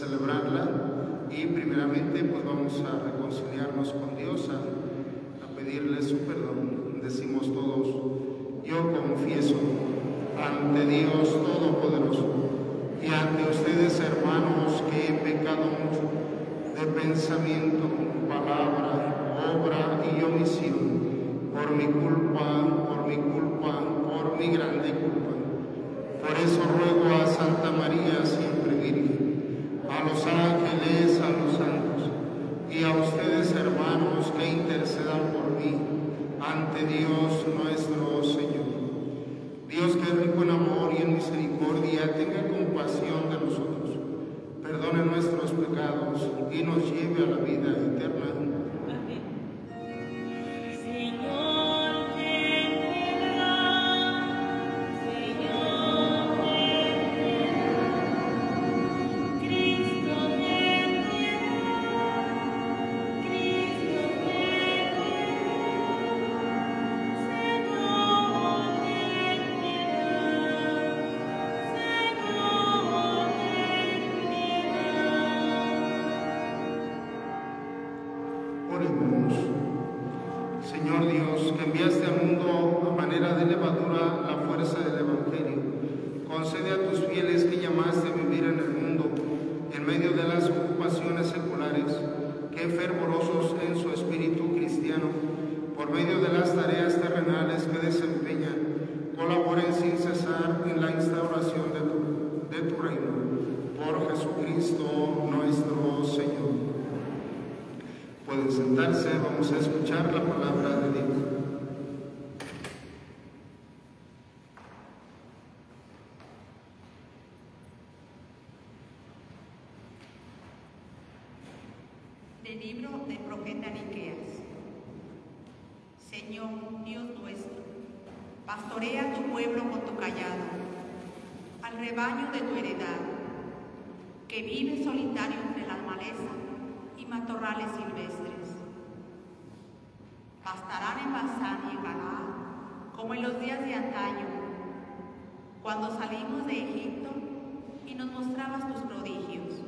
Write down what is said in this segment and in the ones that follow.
celebrarla y primeramente pues vamos a reconciliarnos con Dios, a, a pedirle su perdón. Decimos todos, yo confieso ante Dios Todopoderoso y ante ustedes hermanos que he pecado mucho de pensamiento, palabra, obra y omisión, por mi culpa, por mi culpa, por mi grande culpa. Por eso ruego a Santa María siempre Virgen a los ángeles, a los santos y a ustedes hermanos que intercedan por mí ante Dios nuestro Señor. Dios que es rico en amor y en misericordia, tenga compasión de nosotros, perdone nuestros pecados y nos lleve a la vida eterna. Señor Dios nuestro, pastorea tu pueblo con tu callado, al rebaño de tu heredad, que vive solitario entre las malezas y matorrales silvestres. Pastarán en Basán y en Galaad, como en los días de antaño, cuando salimos de Egipto y nos mostrabas tus prodigios.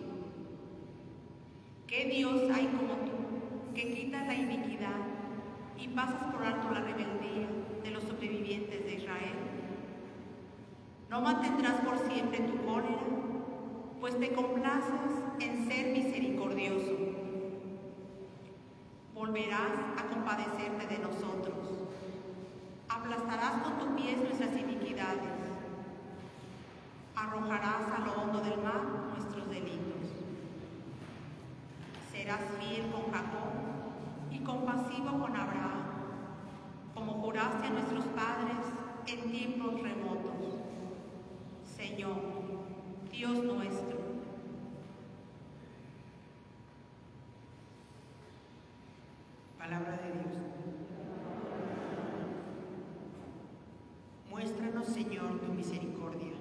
¿Qué Dios hay como tú, que quitas la iniquidad y pasas por alto la rebeldía de los sobrevivientes de Israel? No mantendrás por siempre tu cólera, pues te complaces en ser misericordioso. Volverás a compadecerte de nosotros. Aplastarás con tus pies nuestras iniquidades. Arrojarás a lo hondo del mar nuestros delitos serás fiel con Jacob compasivo con Abraham, como juraste a nuestros padres en tiempos remotos. Señor, Dios nuestro. Palabra de Dios. Muéstranos, Señor, tu misericordia.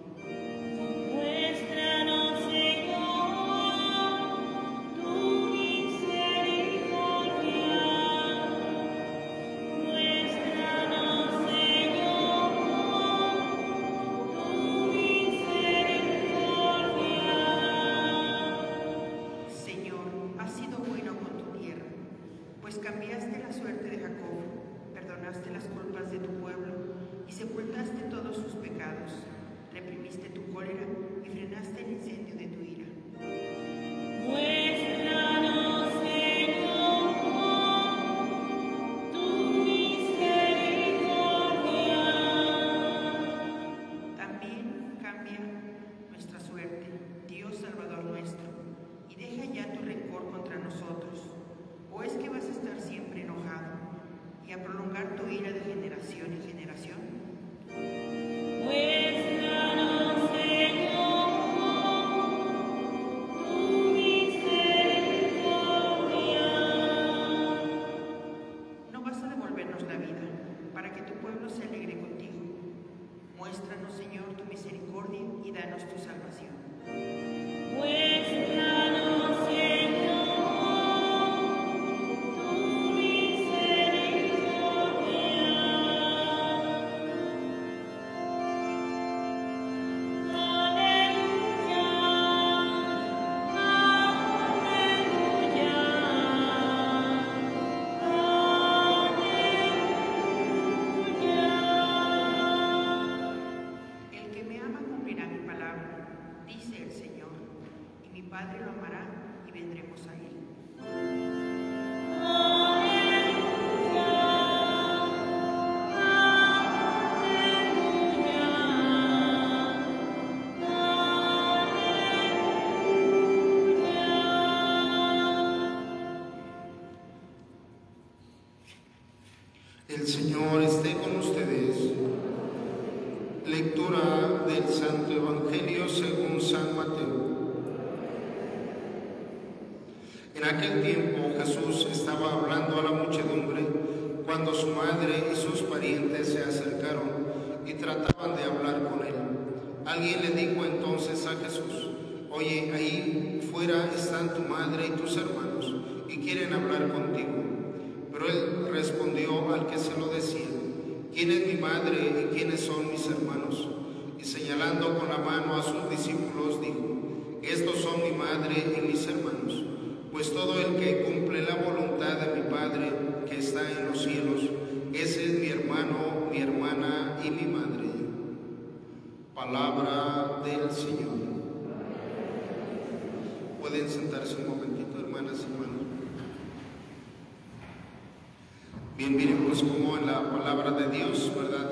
Contigo. Pero él respondió al que se lo decía, ¿quién es mi madre y quiénes son mis hermanos? Y señalando con la mano a sus discípulos dijo, estos son mi madre y mis hermanos, pues todo el que cumple la voluntad de mi Padre que está en los cielos, ese es mi hermano, mi hermana y mi madre. Palabra del Señor. Pueden sentarse un momentito, hermanas y hermanos. Bien, miren, pues como en la palabra de Dios, ¿verdad?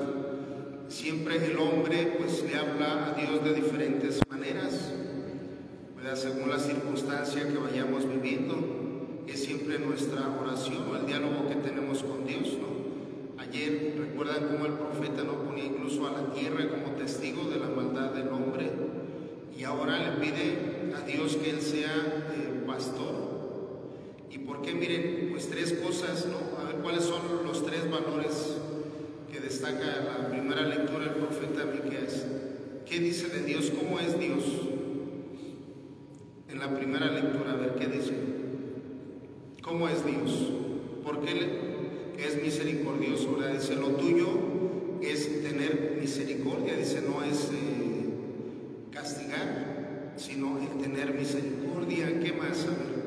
Siempre el hombre pues le habla a Dios de diferentes maneras, ¿verdad? Según la circunstancia que vayamos viviendo, es siempre nuestra oración o el diálogo que tenemos con Dios, ¿no? Ayer, recuerdan cómo el profeta no ponía incluso a la tierra como testigo de la maldad del hombre y ahora le pide a Dios que Él sea eh, pastor. ¿Y por qué? Miren, pues tres cosas, ¿no? Cuáles son los tres valores que destaca la primera lectura del profeta Miqueas. ¿Qué dice de Dios? ¿Cómo es Dios? En la primera lectura, a ver qué dice. ¿Cómo es Dios? Porque Él es misericordioso. Dice, lo tuyo es tener misericordia, dice, no es eh, castigar, sino el tener misericordia. ¿Qué más? A ver.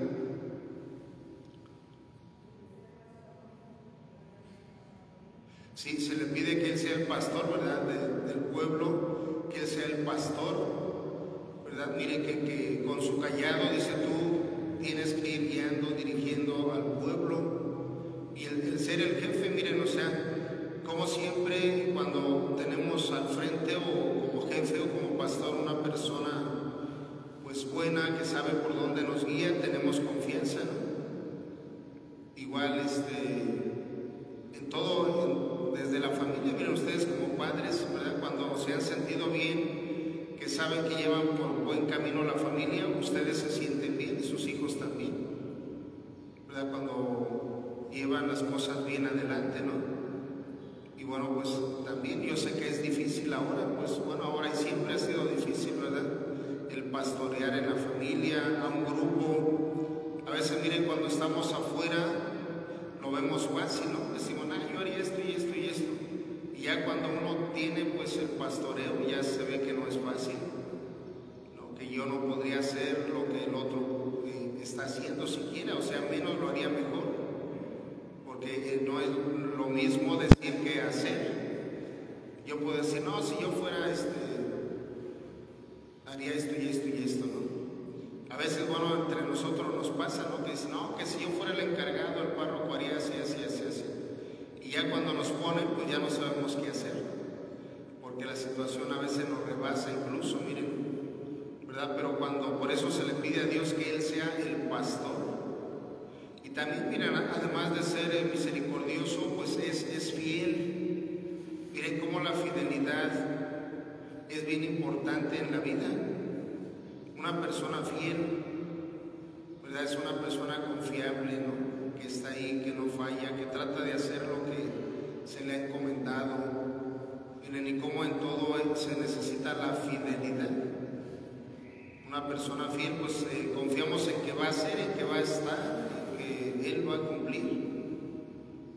Sí, se le pide que Él sea el pastor, ¿verdad? De- del pueblo, que Él sea el pastor, ¿verdad? Mire que, con su callado, dice tú, tienes que ir guiando, dirigiendo al pueblo. Y el, el ser el jefe, miren, o sea, como siempre cuando tenemos al frente o como jefe o como pastor una persona pues buena, que sabe por dónde nos guía, tenemos confianza, ¿no? Igual, este, en todo, en- desde la familia, miren ustedes como padres, ¿verdad? Cuando se han sentido bien, que saben que llevan por buen camino la familia, ustedes se sienten bien y sus hijos también, ¿verdad? Cuando llevan las cosas bien adelante, ¿no? Y bueno, pues también yo sé que es difícil ahora, pues bueno, ahora y siempre ha sido difícil, ¿verdad? El pastorear en la familia, a un grupo. A veces miren, cuando estamos afuera, lo vemos fácil, ¿no? Decimos, ah, yo haría esto y esto y esto. Y ya cuando uno tiene pues el pastoreo, ya se ve que no es fácil. Lo que yo no podría hacer, lo que el otro eh, está haciendo siquiera, o sea, menos lo haría mejor. Porque eh, no es lo mismo decir que hacer. Yo puedo decir, no, si yo fuera este, haría esto y esto y esto, ¿no? A veces, bueno, entre nosotros nos pasa, ¿no? Que dicen, no, que si yo fuera el encargado, el párroco haría así, así, así, así. Y ya cuando nos ponen, pues ya no sabemos qué hacer. Porque la situación a veces nos rebasa incluso, miren, ¿verdad? Pero cuando, por eso se le pide a Dios que Él sea el pastor. Y también, miren, además de ser eh, misericordioso, pues es, es fiel. Miren cómo la fidelidad es bien importante en la vida. Una persona fiel, ¿verdad? Es una persona confiable, ¿no? Que está ahí, que no falla, que trata de hacer lo que se le ha encomendado. En Miren, y cómo en todo se necesita la fidelidad. Una persona fiel, pues eh, confiamos en que va a ser, en que va a estar, en que Él va a cumplir.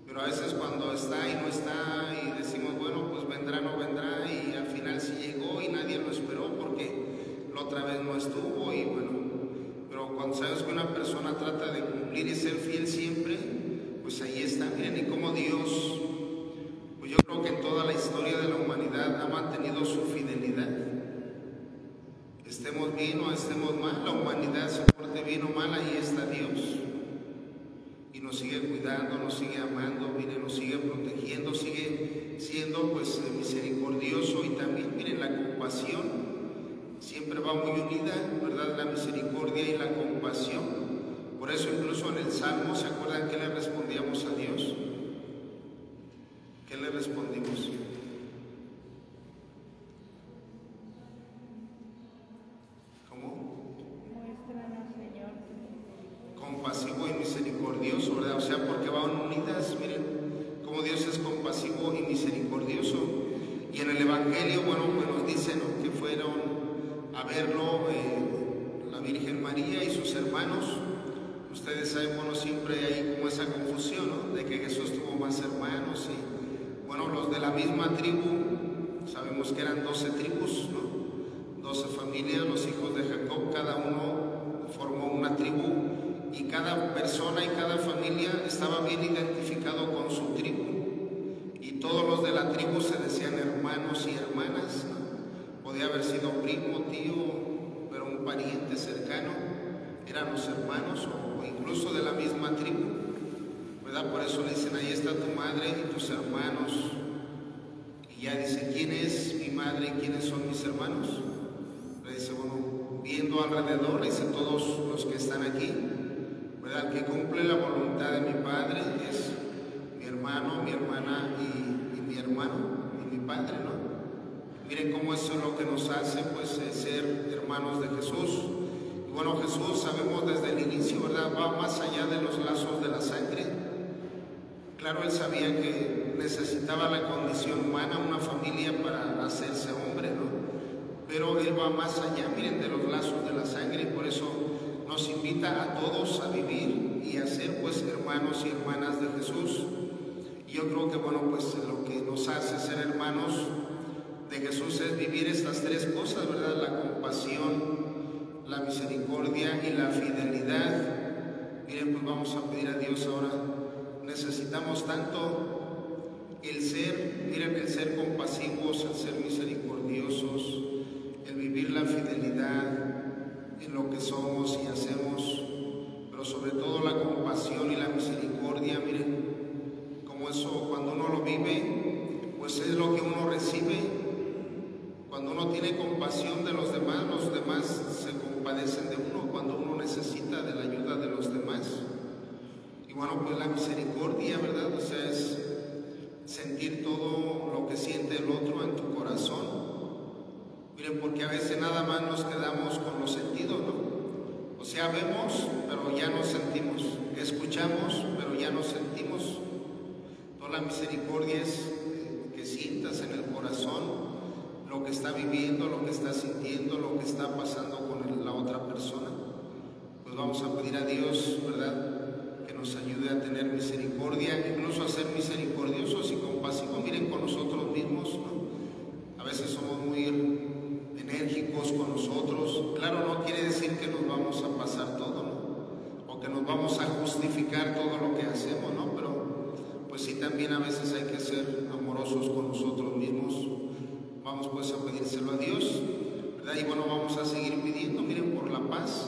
Pero a veces cuando está y no está y decimos, bueno, pues vendrá, no vendrá, y al final sí llegó y nadie lo esperó porque la otra vez no estuvo y bueno, pero una persona trata de cumplir y ser fiel siempre, pues ahí está, miren, y cómo Dios, pues yo creo que en toda la historia de la humanidad ha mantenido su fidelidad. Estemos bien o estemos mal, la humanidad se porte bien o mal, ahí está Dios. Y nos sigue cuidando, nos sigue amando, mire, nos sigue protegiendo, sigue siendo pues misericordioso y también, miren, la compasión siempre va muy unida, ¿verdad? La misericordia y la compasión. Por eso incluso en el Salmo, ¿se acuerdan que le respondíamos a Dios? ¿Qué le respondimos? ¿Cómo? Muéstranos, Señor, compasivo y misericordioso, ¿verdad? O sea, porque van unidas, miren cómo Dios es compasivo y misericordioso. Y en el Evangelio, bueno, pues nos dicen ¿no? que fueron a verlo eh, la Virgen María y sus hermanos. Ustedes saben, bueno, siempre hay como esa confusión, ¿no? De que Jesús tuvo más hermanos y, bueno, los de la misma tribu, sabemos que eran 12 tribus, ¿no? 12 familias, los hijos de Jacob, cada uno formó una tribu y cada persona y cada familia estaba bien identificado con su tribu. Y todos los de la tribu se decían hermanos y hermanas. ¿no? Podía haber sido primo, tío, pero un pariente cercano. Eran los hermanos o incluso de la misma tribu. ¿Verdad? Por eso le dicen, ahí está tu madre y tus hermanos. Y ya dice, ¿quién es mi madre y quiénes son mis hermanos? Le dice, bueno, viendo alrededor, le dice, todos los que están aquí, ¿verdad? Que cumple la voluntad de mi Padre es mi hermano, mi hermana y, y mi hermano y mi Padre, ¿no? Miren cómo eso es lo que nos hace, pues, ser hermanos de Jesús. Bueno, Jesús, sabemos desde el inicio, ¿verdad? Va más allá de los lazos de la sangre. Claro, él sabía que necesitaba la condición humana, una familia para hacerse hombre, ¿no? Pero él va más allá, miren, de los lazos de la sangre y por eso nos invita a todos a vivir y a ser pues hermanos y hermanas de Jesús. Yo creo que bueno, pues lo que nos hace ser hermanos de Jesús es vivir estas tres cosas, ¿verdad? La compasión, la misericordia y la fidelidad. Miren, pues vamos a pedir a Dios ahora. Necesitamos tanto el ser, miren, el ser compasivos, el ser misericordiosos, el vivir la fidelidad en lo que somos y hacemos, pero sobre todo la compasión y la misericordia, miren, como eso cuando uno lo vive, pues es lo que uno recibe. Cuando uno tiene compasión de los demás, los demás se compadecen de uno cuando uno necesita de la ayuda de los demás. Y bueno, pues la misericordia, ¿verdad? O sea, es sentir todo lo que siente el otro en tu corazón. Miren, porque a veces nada más nos quedamos con los sentidos, ¿no? O sea, vemos, pero ya no sentimos. Escuchamos, pero ya no sentimos. Toda la misericordia es que sientas en el corazón lo que está viviendo, lo que está sintiendo, lo que está pasando con el- la otra persona. Pues vamos a pedir a Dios, ¿verdad? Que nos ayude a tener misericordia, incluso a ser misericordiosos y compasivos. Miren con nosotros mismos, ¿no? A veces somos muy enérgicos con nosotros. Claro, no quiere decir que nos vamos a pasar todo, ¿no? O que nos vamos a justificar todo lo que hacemos, ¿no? Pero pues sí también a veces hay que ser amorosos con nosotros mismos. Vamos pues a pedírselo a Dios, ¿verdad? Y bueno, vamos a seguir pidiendo, miren,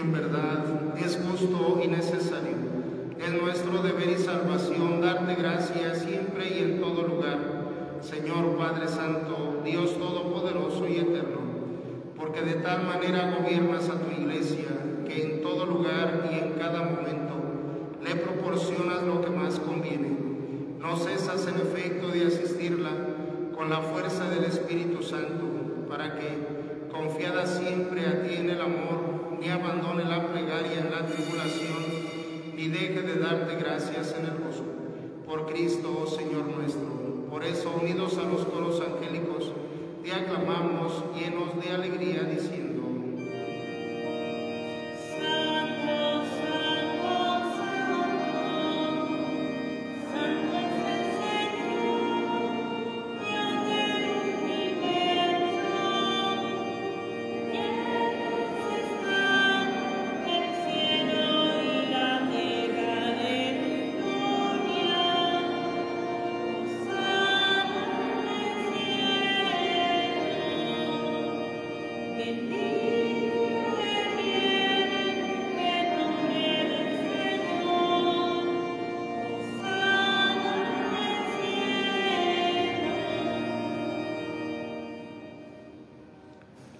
En verdad es justo y necesario. Es nuestro deber y salvación darte gracias siempre y en todo lugar, Señor Padre Santo, Dios Todopoderoso y Eterno, porque de tal manera gobiernas a tu iglesia que en todo lugar y en cada momento le proporcionas lo que más conviene. No cesas en efecto de asistirla con la fuerza del Espíritu Santo, para que, confiada siempre a ti en el amor, ni abandone la plegaria en la tribulación, ni deje de darte gracias en el gozo. Por Cristo, Señor nuestro. Por eso, unidos a los coros angélicos, te aclamamos llenos de alegría, diciendo,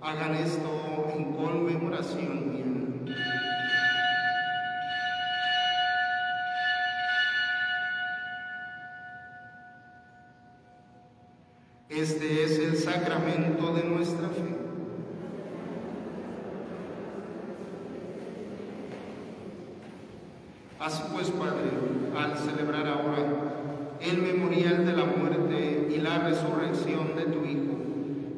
Hagan esto en conmemoración. Este es el sacramento de nuestra fe. Así pues, Padre, al celebrar ahora el memorial de la muerte y la resurrección de tu Hijo,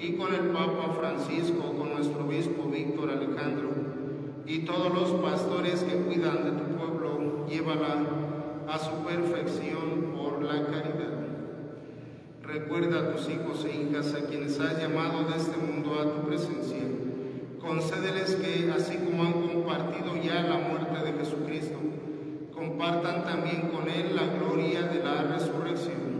y con el Papa Francisco, con nuestro obispo Víctor Alejandro y todos los pastores que cuidan de tu pueblo, llévala a su perfección por la caridad. Recuerda a tus hijos e hijas a quienes has llamado de este mundo a tu presencia. Concédeles que, así como han compartido ya la muerte de Jesucristo, compartan también con Él la gloria de la resurrección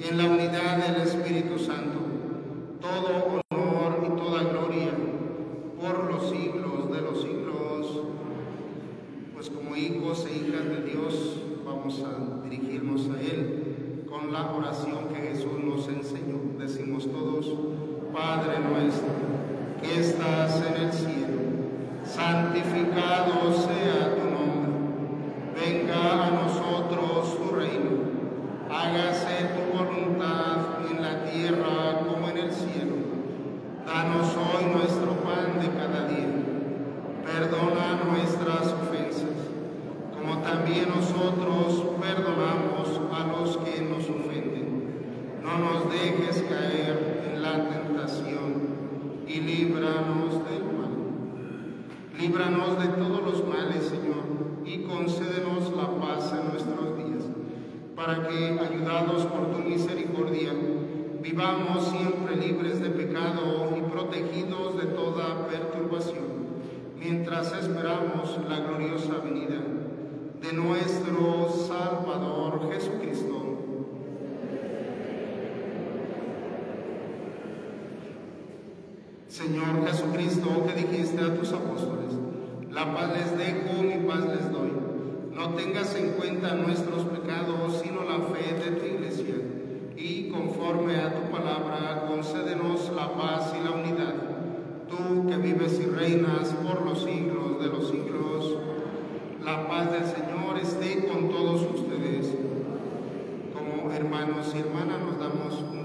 en la unidad del Espíritu Santo, todo honor y toda gloria por los siglos de los siglos. Pues como hijos e hijas de Dios vamos a dirigirnos a Él con la oración que Jesús nos enseñó. Decimos todos, Padre nuestro, que estás en el cielo, santificado sea hermanos hermanas, nos damos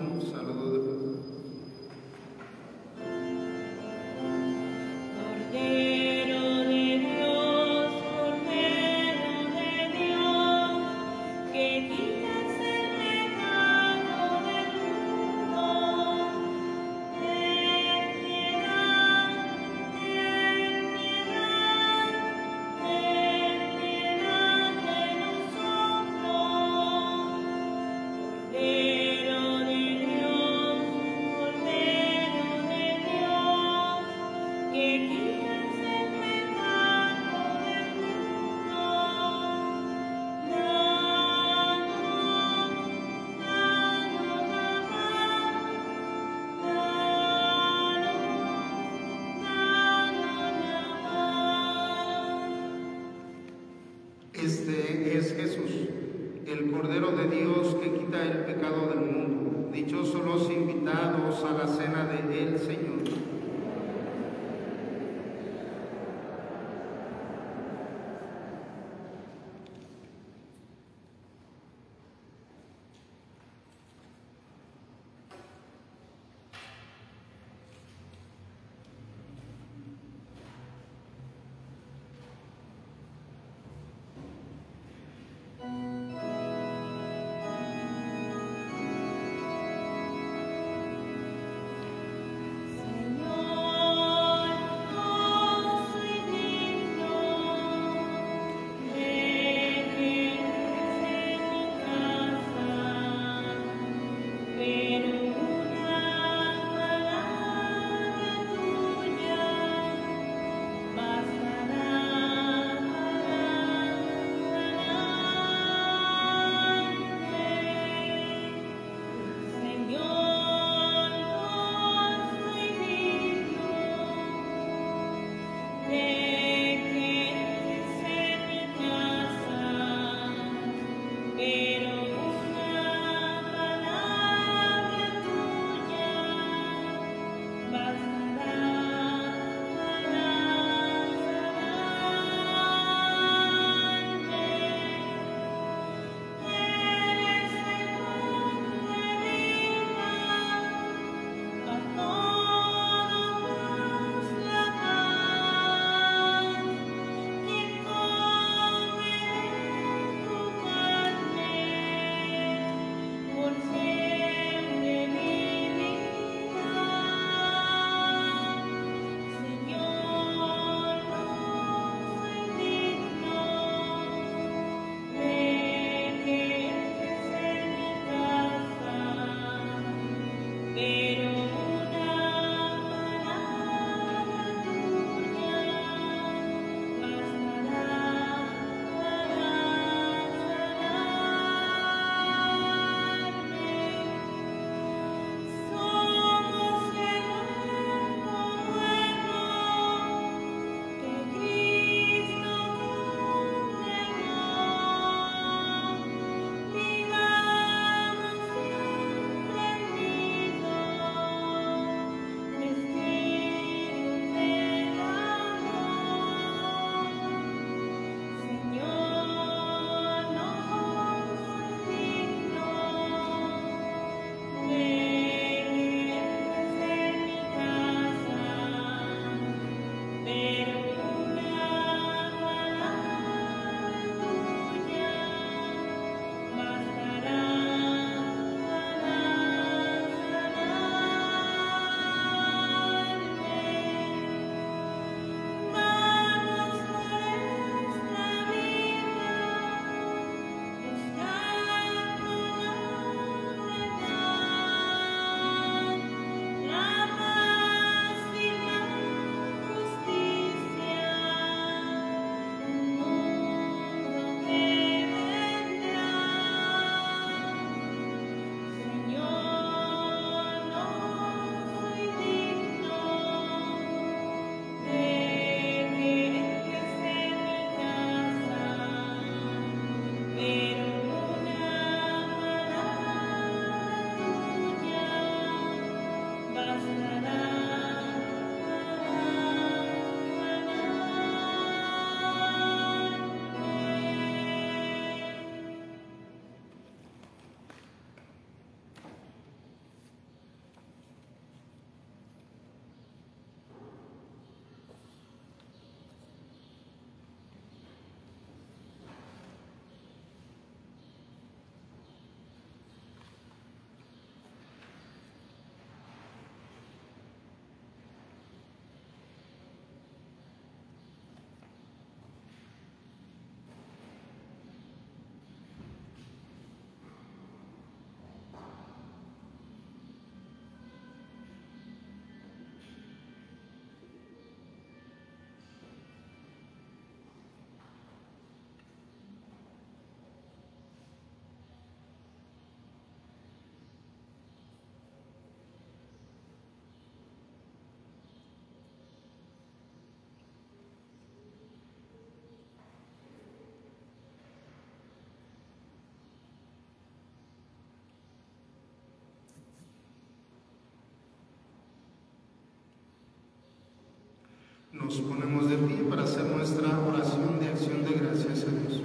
Nos ponemos de pie para hacer nuestra oración de acción de gracias a Dios.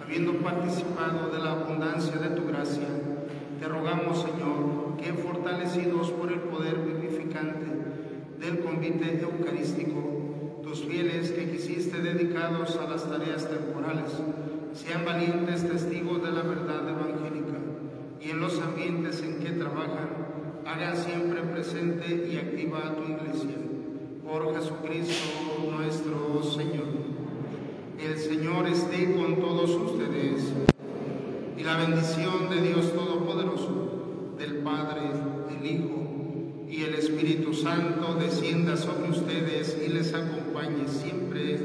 Habiendo participado de la abundancia de tu gracia, te rogamos, Señor, que fortalecidos por el poder vivificante del convite eucarístico, tus fieles que quisiste dedicados a las tareas temporales, sean valientes testigos de la verdad evangélica y en los ambientes en que trabajan, hagan siempre presente y activa a tu iglesia. Por Jesucristo nuestro Señor. El Señor esté con todos ustedes y la bendición de Dios Todopoderoso, del Padre, del Hijo y el Espíritu Santo descienda sobre ustedes y les acompañe siempre.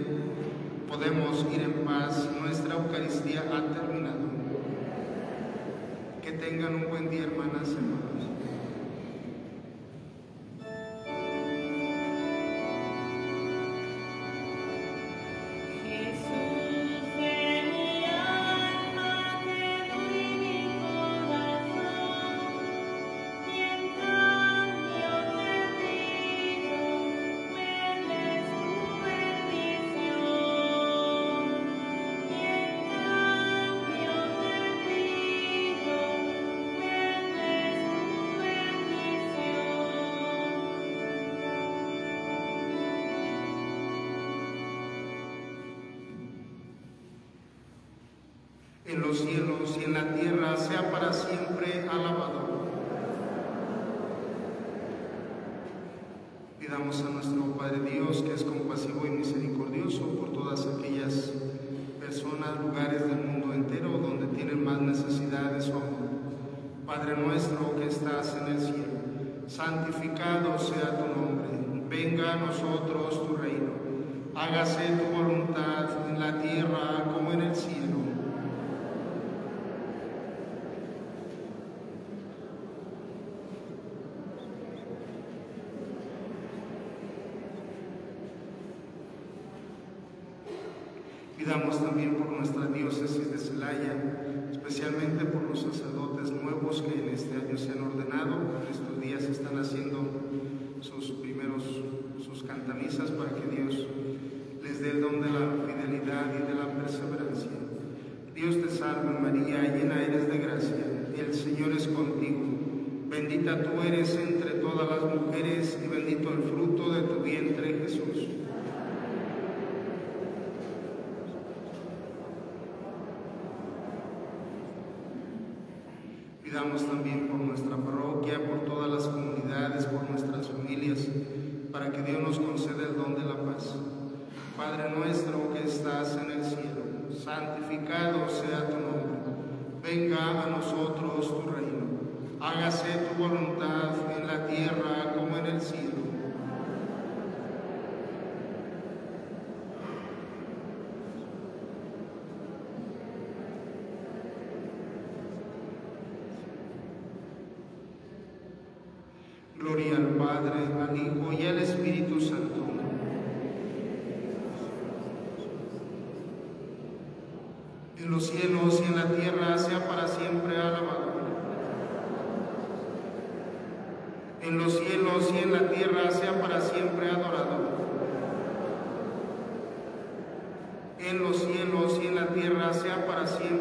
Podemos ir en paz. Nuestra Eucaristía ha terminado. Que tengan un buen día, hermanas y hermanos. En los cielos y en la tierra sea para siempre alabado. Pidamos a nuestro Padre Dios, que es compasivo y misericordioso por todas aquellas personas, lugares del mundo entero donde tienen más necesidad de su amor. Padre nuestro que estás en el cielo, santificado sea tu nombre, venga a nosotros tu reino, hágase tu voluntad en la tierra como en el cielo. Pidamos también por nuestra diócesis de Celaya, especialmente por los sacerdotes nuevos que en este año se han ordenado. En estos días están haciendo sus primeros, sus cantamisas para que Dios les dé el don de la fidelidad y de la perseverancia. Dios te salve María, llena eres de gracia, el Señor es contigo. Bendita tú eres entre todas las mujeres y bendito el fruto de tu vientre Jesús. Pidamos también por nuestra parroquia, por todas las comunidades, por nuestras familias, para que Dios nos conceda el don de la paz. Padre nuestro que estás en el cielo, santificado sea tu nombre. Venga a nosotros tu reino. Hágase tu voluntad en la tierra como en el cielo. Gloria al Padre, al Hijo y al Espíritu Santo. En los cielos y en la tierra sea para siempre alabado. En los cielos y en la tierra sea para siempre adorado. En los cielos y en la tierra sea para siempre.